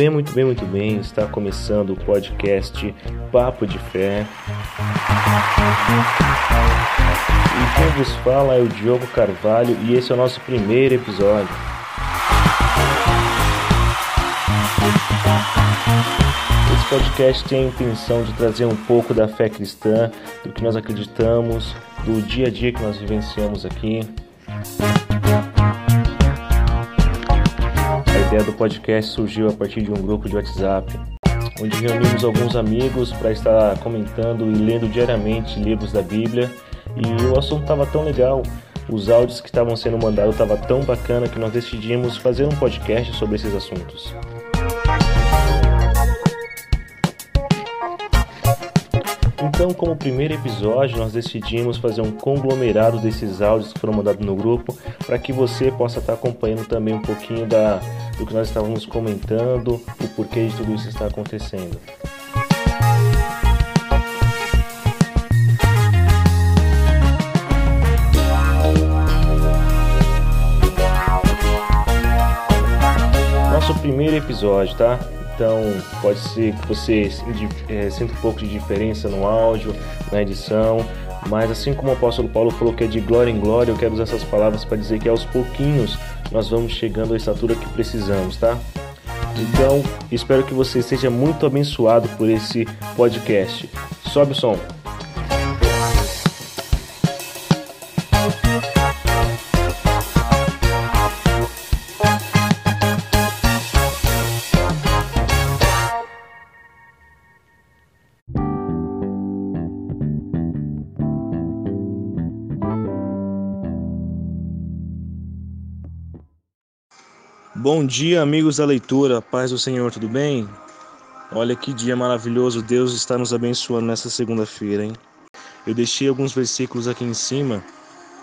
bem, muito bem, muito bem. Está começando o podcast Papo de Fé. E quem vos fala é o Diogo Carvalho e esse é o nosso primeiro episódio. Esse podcast tem a intenção de trazer um pouco da fé cristã, do que nós acreditamos, do dia a dia que nós vivenciamos aqui. Ideia do podcast surgiu a partir de um grupo de WhatsApp, onde reunimos alguns amigos para estar comentando e lendo diariamente livros da Bíblia. E o assunto estava tão legal, os áudios que estavam sendo mandados estavam tão bacana que nós decidimos fazer um podcast sobre esses assuntos. Então, como primeiro episódio, nós decidimos fazer um conglomerado desses áudios que foram mandados no grupo, para que você possa estar acompanhando também um pouquinho da, do que nós estávamos comentando, o porquê de tudo isso está acontecendo. Nosso primeiro episódio, tá? Então pode ser que você é, sinta um pouco de diferença no áudio, na edição, mas assim como o apóstolo Paulo falou que é de glória em glória, eu quero usar essas palavras para dizer que aos pouquinhos nós vamos chegando à estatura que precisamos, tá? Então, espero que você seja muito abençoado por esse podcast. Sobe o som. Bom dia, amigos da leitura, paz do Senhor, tudo bem? Olha que dia maravilhoso, Deus está nos abençoando nessa segunda-feira, hein? Eu deixei alguns versículos aqui em cima,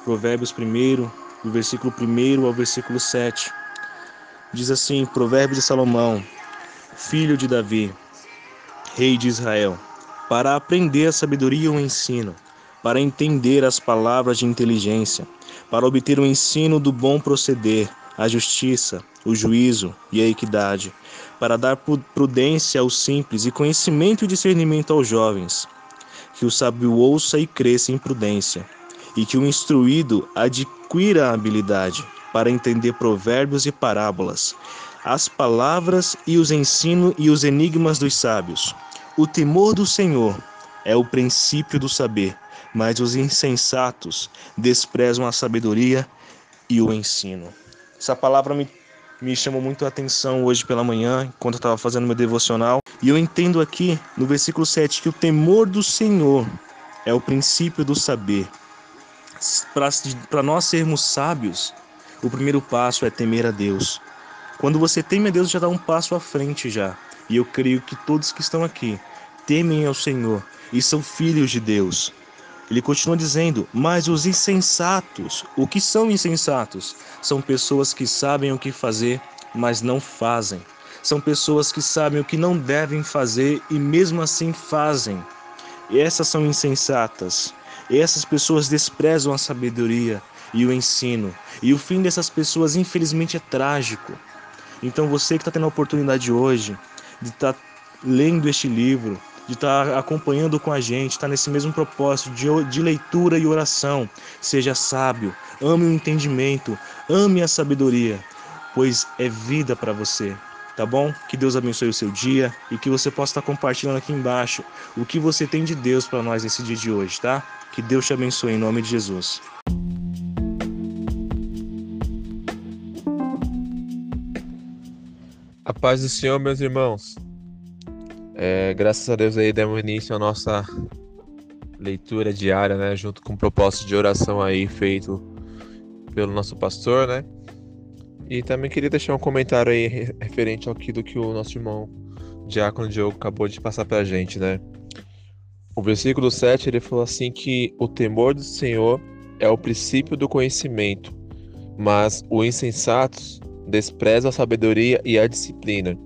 Provérbios 1, do versículo 1 ao versículo 7. Diz assim: Provérbios de Salomão, filho de Davi, rei de Israel, para aprender a sabedoria e o ensino, para entender as palavras de inteligência, para obter o ensino do bom proceder, a justiça, o juízo e a equidade, para dar prudência aos simples e conhecimento e discernimento aos jovens. Que o sábio ouça e cresça em prudência, e que o instruído adquira a habilidade para entender provérbios e parábolas, as palavras e os ensinos e os enigmas dos sábios. O temor do Senhor é o princípio do saber, mas os insensatos desprezam a sabedoria e o ensino. Essa palavra me me chamou muito a atenção hoje pela manhã, enquanto eu estava fazendo meu devocional. E eu entendo aqui no versículo 7 que o temor do Senhor é o princípio do saber. Para nós sermos sábios, o primeiro passo é temer a Deus. Quando você teme a Deus, já dá um passo à frente já. E eu creio que todos que estão aqui temem ao Senhor e são filhos de Deus. Ele continua dizendo: Mas os insensatos, o que são insensatos? São pessoas que sabem o que fazer, mas não fazem. São pessoas que sabem o que não devem fazer e mesmo assim fazem. E essas são insensatas. E essas pessoas desprezam a sabedoria e o ensino. E o fim dessas pessoas, infelizmente, é trágico. Então, você que está tendo a oportunidade hoje de estar tá lendo este livro, de estar tá acompanhando com a gente, estar tá nesse mesmo propósito de, de leitura e oração. Seja sábio, ame o entendimento, ame a sabedoria, pois é vida para você. Tá bom? Que Deus abençoe o seu dia e que você possa estar compartilhando aqui embaixo o que você tem de Deus para nós nesse dia de hoje, tá? Que Deus te abençoe em nome de Jesus. A paz do Senhor, meus irmãos. É, graças a Deus aí demos início à nossa leitura diária, né, junto com o propósito de oração aí feito pelo nosso pastor, né? E também queria deixar um comentário aí referente ao que o nosso irmão Diácono Diogo acabou de passar para a gente, né? O versículo 7 ele falou assim que o temor do Senhor é o princípio do conhecimento, mas os insensatos desprezam a sabedoria e a disciplina.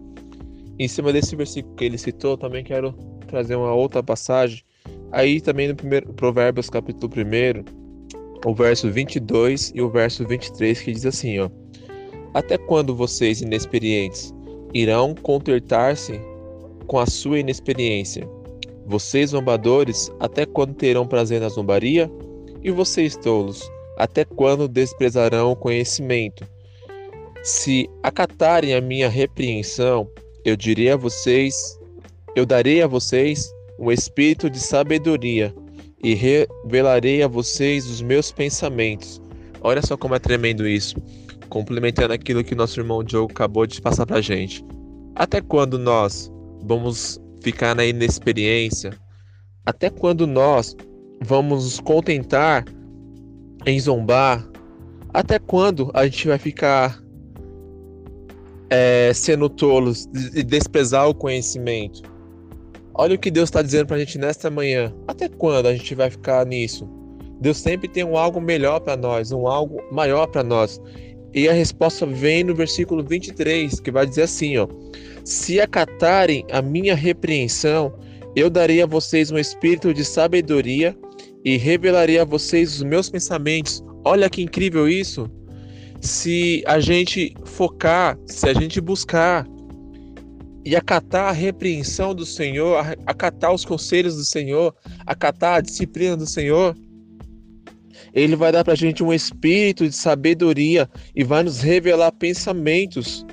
Em cima desse versículo que ele citou, também quero trazer uma outra passagem. Aí também no primeiro Provérbios capítulo 1, o verso 22 e o verso 23 que diz assim, ó: Até quando vocês inexperientes irão contentar-se com a sua inexperiência. Vocês, zombadores, até quando terão prazer na zombaria? E vocês, tolos, até quando desprezarão o conhecimento? Se acatarem a minha repreensão, eu direi a vocês, eu darei a vocês um espírito de sabedoria e revelarei a vocês os meus pensamentos. Olha só como é tremendo isso, complementando aquilo que nosso irmão Diogo acabou de passar pra gente. Até quando nós vamos ficar na inexperiência? Até quando nós vamos nos contentar em zombar? Até quando a gente vai ficar é, sendo tolos e desprezar o conhecimento? Olha o que Deus está dizendo para a gente nesta manhã. Até quando a gente vai ficar nisso? Deus sempre tem um algo melhor para nós, um algo maior para nós. E a resposta vem no versículo 23, que vai dizer assim, ó: se acatarem a minha repreensão, eu darei a vocês um espírito de sabedoria e revelarei a vocês os meus pensamentos. Olha que incrível isso! Se a gente focar, se a gente buscar e acatar a repreensão do Senhor, acatar os conselhos do Senhor, acatar a disciplina do Senhor, Ele vai dar para a gente um espírito de sabedoria e vai nos revelar pensamentos.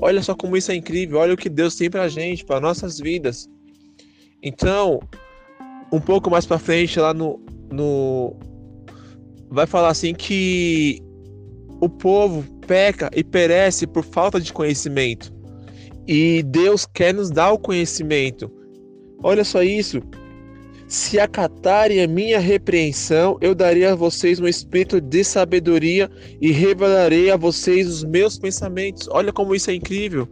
Olha só como isso é incrível, olha o que Deus tem pra gente, para nossas vidas. Então, um pouco mais para frente lá no, no vai falar assim que o povo peca e perece por falta de conhecimento. E Deus quer nos dar o conhecimento. Olha só isso. Se acatarem a minha repreensão, eu darei a vocês um espírito de sabedoria e revelarei a vocês os meus pensamentos. Olha como isso é incrível.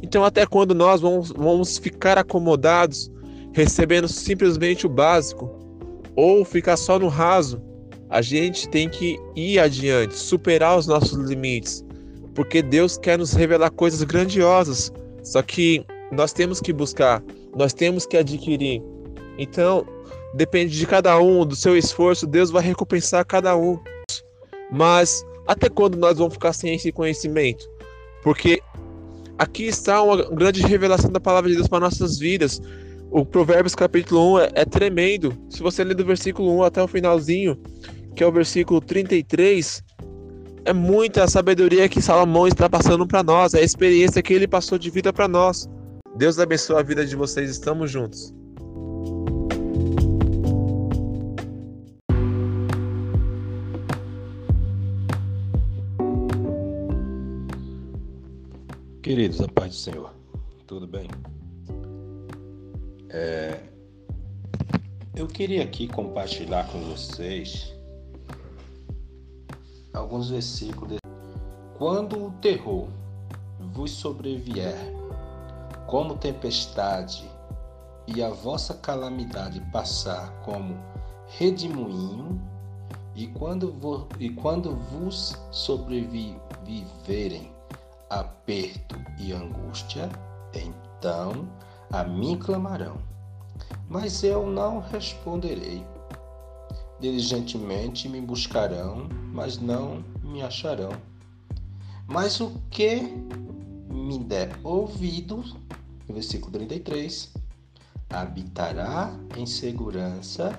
Então, até quando nós vamos, vamos ficar acomodados, recebendo simplesmente o básico, ou ficar só no raso, a gente tem que ir adiante, superar os nossos limites, porque Deus quer nos revelar coisas grandiosas. Só que nós temos que buscar, nós temos que adquirir. Então, depende de cada um, do seu esforço, Deus vai recompensar cada um. Mas até quando nós vamos ficar sem esse conhecimento? Porque aqui está uma grande revelação da palavra de Deus para nossas vidas. O Provérbios capítulo 1 é, é, tremendo. Se você ler do versículo 1 até o finalzinho, que é o versículo 33, é muita sabedoria que Salomão está passando para nós, é a experiência que ele passou de vida para nós. Deus abençoe a vida de vocês, estamos juntos. Queridos, a paz do Senhor, tudo bem? É, eu queria aqui compartilhar com vocês alguns versículos. De... Quando o terror vos sobrevier como tempestade e a vossa calamidade passar como redemoinho, e quando, vo... e quando vos sobreviverem aperto e angústia, então a mim clamarão, mas eu não responderei. Diligentemente me buscarão, mas não me acharão. Mas o que me der ouvido, versículo 33, habitará em segurança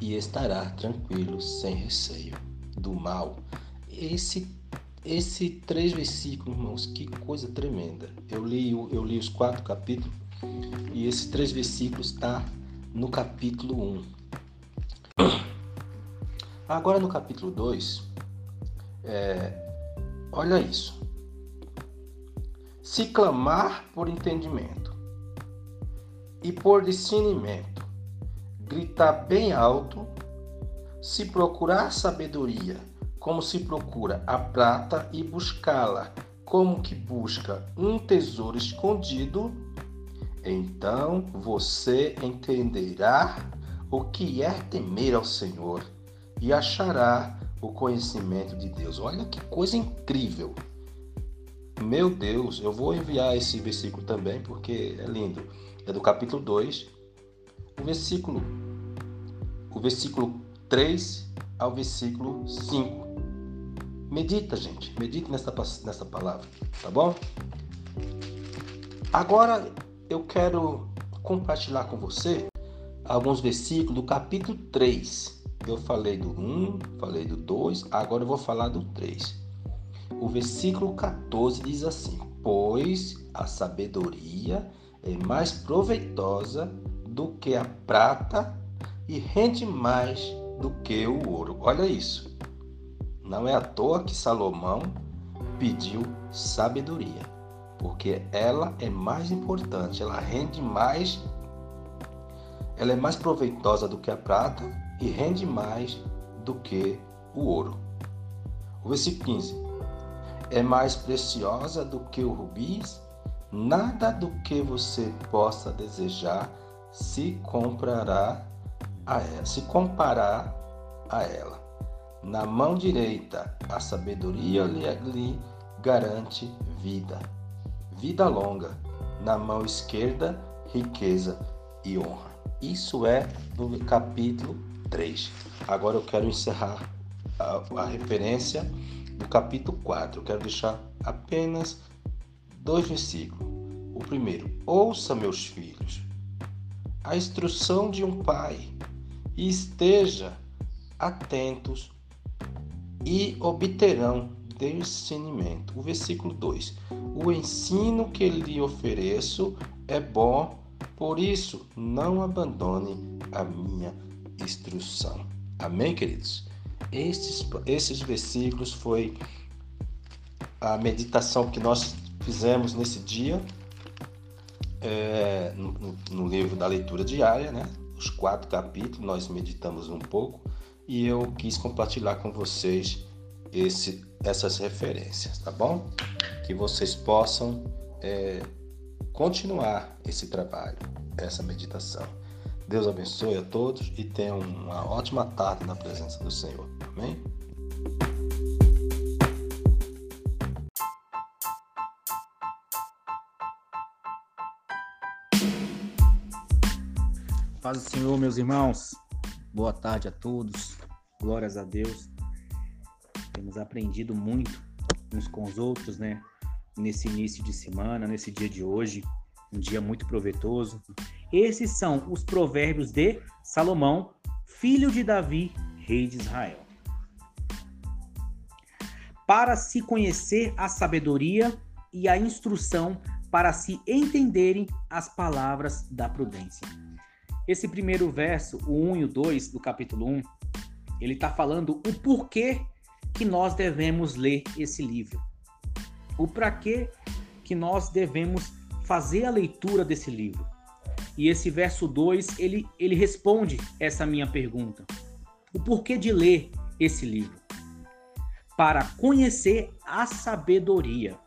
e estará tranquilo, sem receio do mal. Esse esse três versículos, irmãos, que coisa tremenda. Eu li, eu li os quatro capítulos e esses três versículos está no capítulo 1. Agora no capítulo 2, é, olha isso. Se clamar por entendimento e por discernimento, gritar bem alto, se procurar sabedoria como se procura a prata e buscá-la, como que busca um tesouro escondido, então você entenderá o que é temer ao Senhor e achará o conhecimento de Deus. Olha que coisa incrível! Meu Deus, eu vou enviar esse versículo também porque é lindo. É do capítulo 2, o versículo o versículo 3 ao versículo 5. Medita, gente. Medite nessa, nessa palavra, tá bom? Agora eu quero compartilhar com você alguns versículos do capítulo 3. Eu falei do 1, falei do 2, agora eu vou falar do 3. O versículo 14 diz assim: Pois a sabedoria é mais proveitosa do que a prata e rende mais do que o ouro. Olha isso. Não é à toa que Salomão pediu sabedoria, porque ela é mais importante, ela rende mais, ela é mais proveitosa do que a prata e rende mais do que o ouro. O versículo 15: É mais preciosa do que o rubis, nada do que você possa desejar se comprará a ela, se comparar a ela. Na mão direita, a sabedoria lhe garante vida, vida longa. Na mão esquerda, riqueza e honra. Isso é do capítulo 3. Agora eu quero encerrar a, a referência do capítulo 4. Eu quero deixar apenas dois versículos. O primeiro: Ouça, meus filhos, a instrução de um pai e esteja atentos e obterão discernimento. O versículo 2: O ensino que lhe ofereço é bom, por isso não abandone a minha instrução. Amém, queridos? Estes, esses versículos foi a meditação que nós fizemos nesse dia é, no, no livro da leitura diária, né? Os quatro capítulos, nós meditamos um pouco e eu quis compartilhar com vocês esse, essas referências, tá bom? Que vocês possam é, continuar esse trabalho, essa meditação. Deus abençoe a todos e tenham uma ótima tarde na presença do Senhor. Amém? Paz do Senhor, meus irmãos. Boa tarde a todos. Glórias a Deus. Temos aprendido muito uns com os outros, né? Nesse início de semana, nesse dia de hoje, um dia muito proveitoso. Esses são os provérbios de Salomão, filho de Davi, rei de Israel. Para se conhecer a sabedoria e a instrução para se entenderem as palavras da prudência. Esse primeiro verso, o 1 e o 2 do capítulo 1, ele está falando o porquê que nós devemos ler esse livro. O para que que nós devemos fazer a leitura desse livro. E esse verso 2, ele, ele responde essa minha pergunta. O porquê de ler esse livro? Para conhecer a sabedoria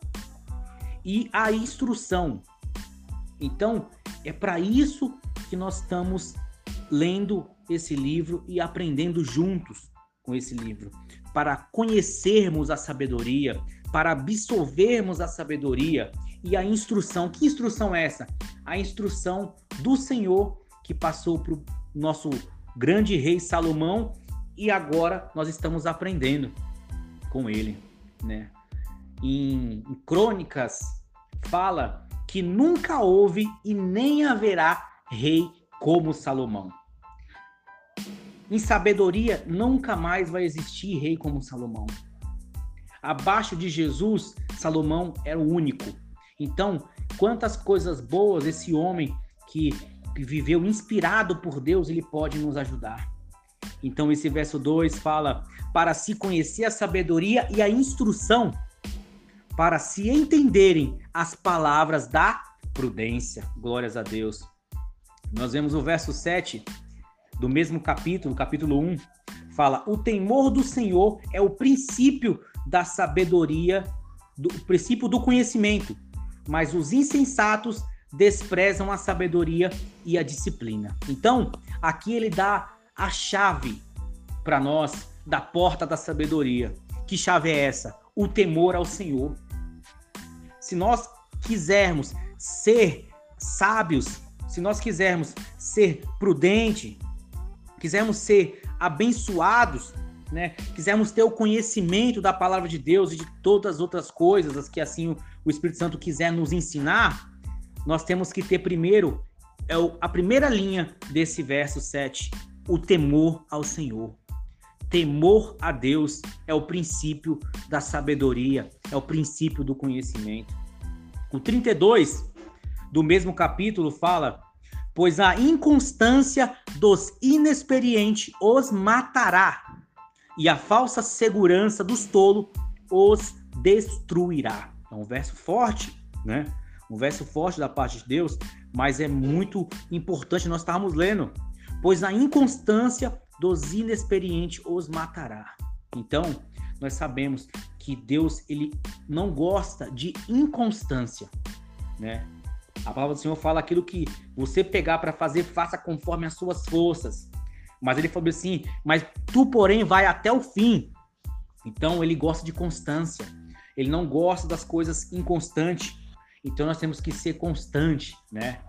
e a instrução. Então, é para isso que nós estamos lendo esse livro e aprendendo juntos com esse livro, para conhecermos a sabedoria, para absorvermos a sabedoria e a instrução. Que instrução é essa? A instrução do Senhor que passou para o nosso grande rei Salomão e agora nós estamos aprendendo com ele, né? Em, em Crônicas fala que nunca houve e nem haverá rei como Salomão. Em sabedoria, nunca mais vai existir rei como Salomão. Abaixo de Jesus, Salomão era o único. Então, quantas coisas boas esse homem que viveu inspirado por Deus, ele pode nos ajudar. Então, esse verso 2 fala: para se conhecer a sabedoria e a instrução, para se entenderem as palavras da prudência. Glórias a Deus. Nós vemos o verso 7 do mesmo capítulo, capítulo 1, fala: "O temor do Senhor é o princípio da sabedoria, do princípio do conhecimento, mas os insensatos desprezam a sabedoria e a disciplina". Então, aqui ele dá a chave para nós da porta da sabedoria. Que chave é essa? O temor ao Senhor. Se nós quisermos ser sábios, se nós quisermos ser prudente, quisermos ser abençoados, né? Quisermos ter o conhecimento da palavra de Deus e de todas as outras coisas, as que assim o Espírito Santo quiser nos ensinar, nós temos que ter primeiro, é a primeira linha desse verso 7, o temor ao Senhor. Temor a Deus é o princípio da sabedoria, é o princípio do conhecimento. O 32 do mesmo capítulo fala: Pois a inconstância dos inexperientes os matará, e a falsa segurança dos tolos os destruirá. É um verso forte, né? Um verso forte da parte de Deus, mas é muito importante nós estarmos lendo. Pois a inconstância dos inexperientes os matará. Então, nós sabemos que Deus ele não gosta de inconstância, né? A palavra do Senhor fala aquilo que você pegar para fazer, faça conforme as suas forças. Mas ele falou assim: Mas tu, porém, vai até o fim. Então, ele gosta de constância. Ele não gosta das coisas inconstantes. Então, nós temos que ser constante, né?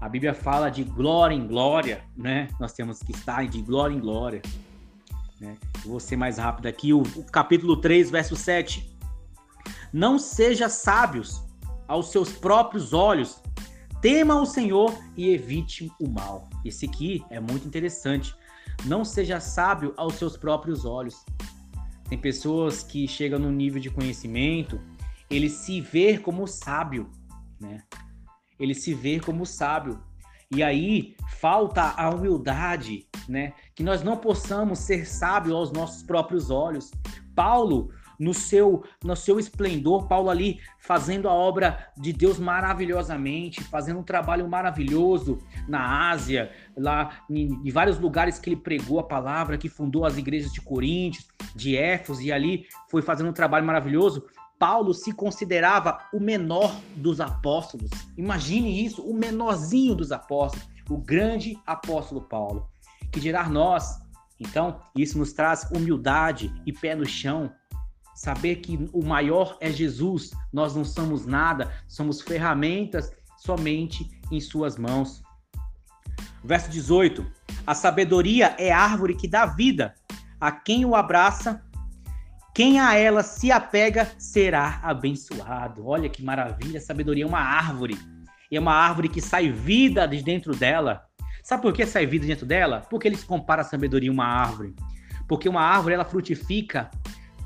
A Bíblia fala de glória em glória, né? Nós temos que estar de glória em glória. Né? Vou ser mais rápido aqui. O, o capítulo 3, verso 7. Não seja sábios aos seus próprios olhos, tema o Senhor e evite o mal. Esse aqui é muito interessante. Não seja sábio aos seus próprios olhos. Tem pessoas que chegam no nível de conhecimento, ele se vê como sábio, né? Ele se vê como sábio. E aí falta a humildade, né? Que nós não possamos ser sábios aos nossos próprios olhos. Paulo no seu, no seu esplendor, Paulo ali fazendo a obra de Deus maravilhosamente, fazendo um trabalho maravilhoso na Ásia, lá em, em vários lugares que ele pregou a palavra, que fundou as igrejas de Coríntios, de Éfeso, e ali foi fazendo um trabalho maravilhoso. Paulo se considerava o menor dos apóstolos. Imagine isso, o menorzinho dos apóstolos, o grande apóstolo Paulo. Que dirá nós? Então, isso nos traz humildade e pé no chão saber que o maior é Jesus, nós não somos nada, somos ferramentas somente em suas mãos. Verso 18: A sabedoria é árvore que dá vida, a quem o abraça, quem a ela se apega será abençoado. Olha que maravilha, a sabedoria é uma árvore. E é uma árvore que sai vida de dentro dela. Sabe por que sai vida dentro dela? Porque eles comparam a sabedoria a uma árvore. Porque uma árvore ela frutifica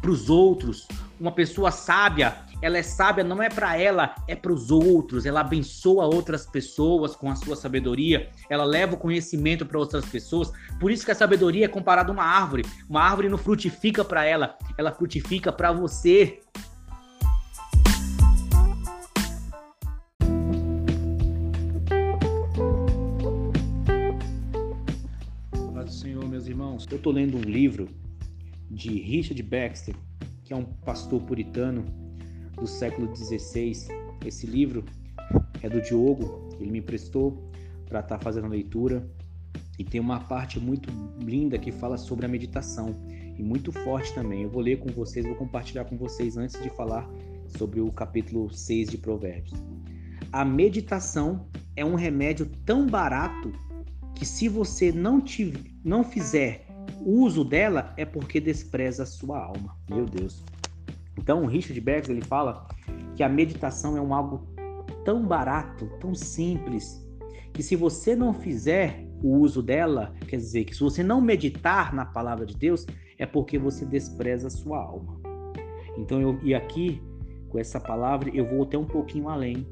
para os outros. Uma pessoa sábia, ela é sábia não é para ela, é para os outros. Ela abençoa outras pessoas com a sua sabedoria. Ela leva o conhecimento para outras pessoas. Por isso que a sabedoria é comparada a uma árvore. Uma árvore não frutifica para ela, ela frutifica para você. Senhor, meus irmãos, eu estou lendo um livro de Richard Baxter, que é um pastor puritano do século XVI. Esse livro é do Diogo, ele me emprestou para estar tá fazendo leitura e tem uma parte muito linda que fala sobre a meditação e muito forte também. Eu vou ler com vocês, vou compartilhar com vocês antes de falar sobre o capítulo 6 de Provérbios. A meditação é um remédio tão barato que se você não, tiver, não fizer o uso dela é porque despreza a sua alma. Meu Deus. Então, o Richard Bergs ele fala que a meditação é um algo tão barato, tão simples, que se você não fizer o uso dela, quer dizer, que se você não meditar na palavra de Deus, é porque você despreza a sua alma. Então, eu, e aqui, com essa palavra, eu vou até um pouquinho além.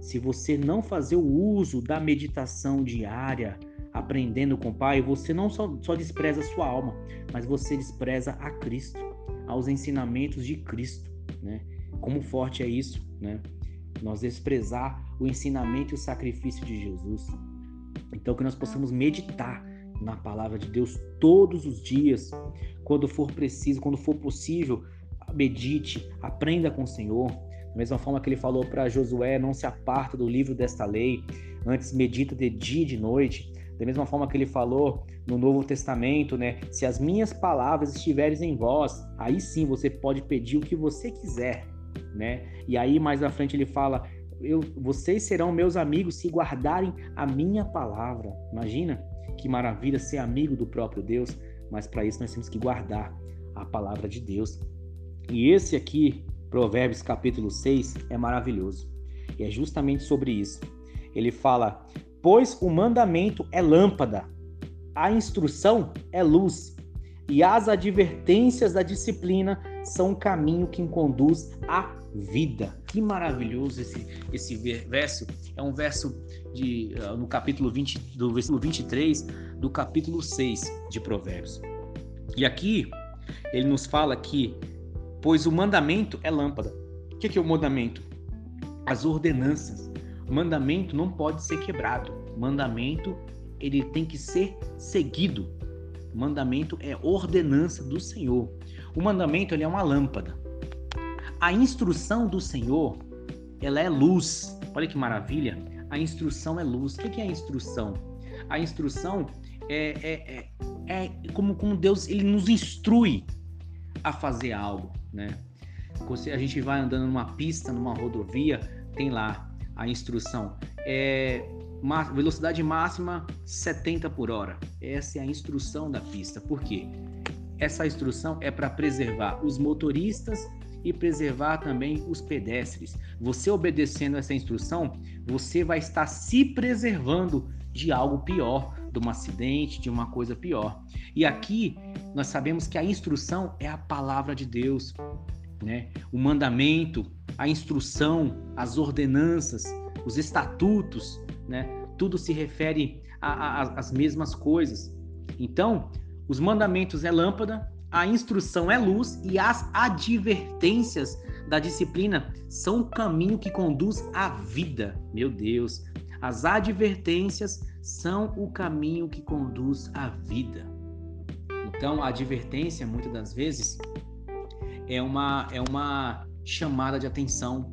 Se você não fazer o uso da meditação diária, aprendendo com o Pai, você não só, só despreza a sua alma, mas você despreza a Cristo, aos ensinamentos de Cristo, né? Como forte é isso, né? Nós desprezar o ensinamento e o sacrifício de Jesus. Então que nós possamos meditar na palavra de Deus todos os dias, quando for preciso, quando for possível, medite, aprenda com o Senhor. Da mesma forma que ele falou para Josué, não se aparta do livro desta lei, antes medita de dia e de noite. Da mesma forma que ele falou no Novo Testamento, né? Se as minhas palavras estiverem em vós, aí sim você pode pedir o que você quiser, né? E aí mais à frente ele fala: eu, vocês serão meus amigos se guardarem a minha palavra. Imagina que maravilha ser amigo do próprio Deus, mas para isso nós temos que guardar a palavra de Deus. E esse aqui, Provérbios capítulo 6, é maravilhoso. E é justamente sobre isso. Ele fala: Pois o mandamento é lâmpada, a instrução é luz, e as advertências da disciplina são o caminho que conduz à vida. Que maravilhoso esse, esse verso. É um verso de, uh, no capítulo 20, do versículo 23 do capítulo 6 de Provérbios. E aqui ele nos fala que, pois o mandamento é lâmpada. O que é o mandamento? As ordenanças. Mandamento não pode ser quebrado. Mandamento ele tem que ser seguido. Mandamento é ordenança do Senhor. O mandamento ele é uma lâmpada. A instrução do Senhor, ela é luz. Olha que maravilha. A instrução é luz. O que é a instrução? A instrução é, é, é, é como, como Deus ele nos instrui a fazer algo, né? A gente vai andando numa pista, numa rodovia, tem lá a instrução. É, velocidade máxima 70 por hora. Essa é a instrução da pista. Por quê? Essa instrução é para preservar os motoristas e preservar também os pedestres. Você obedecendo essa instrução, você vai estar se preservando de algo pior, de um acidente, de uma coisa pior. E aqui nós sabemos que a instrução é a palavra de Deus, né? O mandamento, a instrução, as ordenanças, os estatutos, né? Tudo se refere às mesmas coisas. Então, os mandamentos é lâmpada, a instrução é luz e as advertências da disciplina são o caminho que conduz à vida. Meu Deus, as advertências são o caminho que conduz à vida. Então, a advertência, muitas das vezes, é uma, é uma chamada de atenção.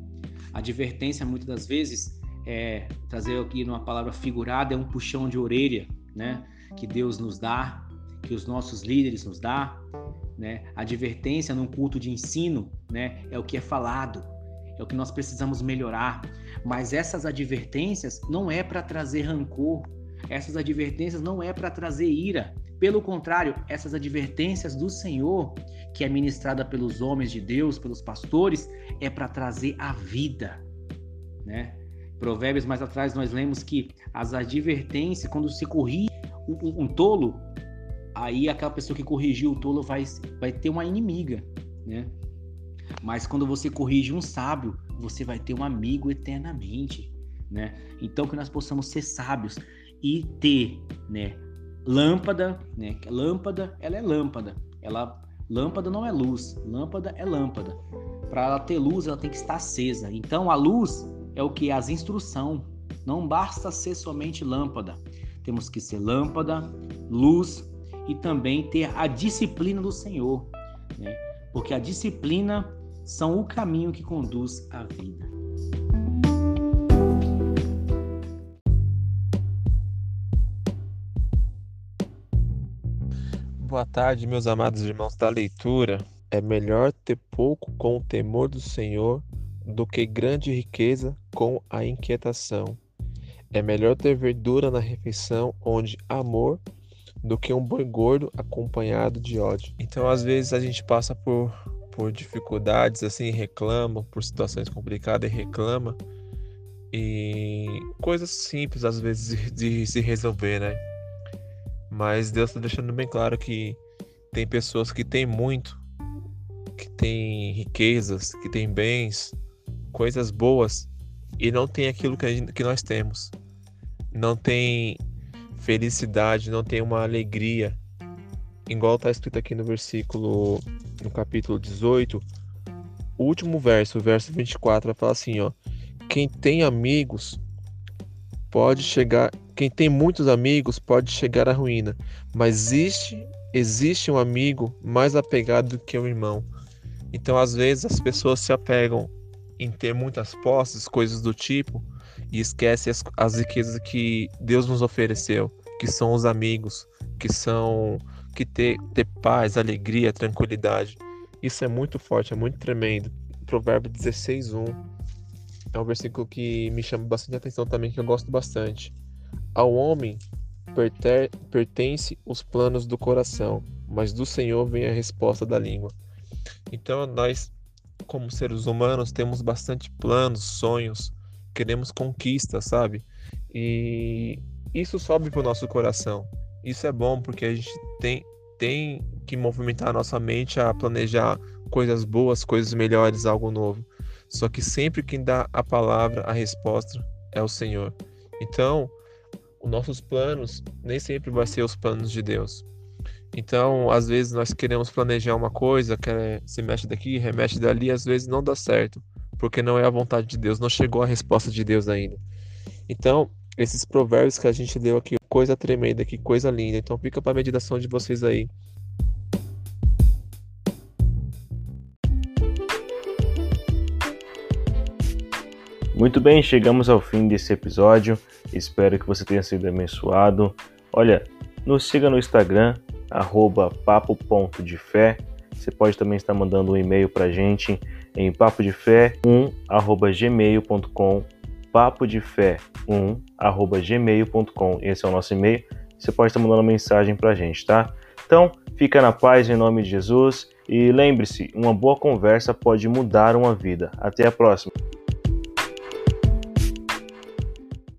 Advertência, muitas das vezes, é trazer aqui numa palavra figurada, é um puxão de orelha, né? Que Deus nos dá, que os nossos líderes nos dá, né? Advertência num culto de ensino, né? É o que é falado, é o que nós precisamos melhorar. Mas essas advertências não é para trazer rancor, essas advertências não é para trazer ira. Pelo contrário, essas advertências do Senhor, que é ministrada pelos homens de Deus, pelos pastores, é para trazer a vida, né? Provérbios mais atrás nós lemos que as advertências, quando se corrige um, um tolo, aí aquela pessoa que corrigiu o tolo vai, vai ter uma inimiga, né? Mas quando você corrige um sábio, você vai ter um amigo eternamente, né? Então que nós possamos ser sábios e ter, né, lâmpada, né? Lâmpada, ela é lâmpada. Ela lâmpada não é luz, lâmpada é lâmpada. Para ela ter luz, ela tem que estar acesa. Então a luz é o que as instrução. Não basta ser somente lâmpada. Temos que ser lâmpada, luz e também ter a disciplina do Senhor, né? Porque a disciplina são o caminho que conduz à vida. Boa tarde, meus amados irmãos da leitura. É melhor ter pouco com o temor do Senhor do que grande riqueza com a inquietação. É melhor ter verdura na refeição onde amor do que um boi gordo acompanhado de ódio. Então, às vezes a gente passa por por dificuldades, assim, reclama, por situações complicadas e reclama. E coisas simples, às vezes, de, se resolver, né? Mas Deus está deixando bem claro que tem pessoas que têm muito, que têm riquezas, que têm bens, coisas boas, e não tem aquilo que, gente, que nós temos. Não tem felicidade, não tem uma alegria. Igual está escrito aqui no versículo no capítulo 18, o último verso, o verso 24, fala assim, ó: Quem tem amigos pode chegar, quem tem muitos amigos pode chegar à ruína, mas existe existe um amigo mais apegado do que um irmão. Então, às vezes as pessoas se apegam em ter muitas posses, coisas do tipo, e esquecem as, as riquezas que Deus nos ofereceu, que são os amigos, que são que ter, ter paz, alegria, tranquilidade. Isso é muito forte, é muito tremendo. Provérbio 16, 1 é um versículo que me chama bastante atenção também, que eu gosto bastante. Ao homem pertence os planos do coração, mas do Senhor vem a resposta da língua. Então nós, como seres humanos, temos bastante planos, sonhos, queremos conquistas, sabe? E isso sobe para o nosso coração. Isso é bom porque a gente tem, tem que movimentar a nossa mente a planejar coisas boas, coisas melhores, algo novo. Só que sempre quem dá a palavra, a resposta é o Senhor. Então, os nossos planos nem sempre vai ser os planos de Deus. Então, às vezes nós queremos planejar uma coisa, que se mexe daqui, remexe dali, às vezes não dá certo, porque não é a vontade de Deus, não chegou a resposta de Deus ainda. Então, esses provérbios que a gente deu aqui, coisa tremenda, que coisa linda. Então, fica para a meditação de vocês aí. Muito bem, chegamos ao fim desse episódio. Espero que você tenha sido abençoado. Olha, nos siga no Instagram, arroba papo.defé. Você pode também estar mandando um e-mail para a gente em papodefé1 arroba gmail.com papodefé1 arroba gmail.com Esse é o nosso e-mail. Você pode estar mandando uma mensagem para a gente, tá? Então, fica na paz em nome de Jesus e lembre-se, uma boa conversa pode mudar uma vida. Até a próxima.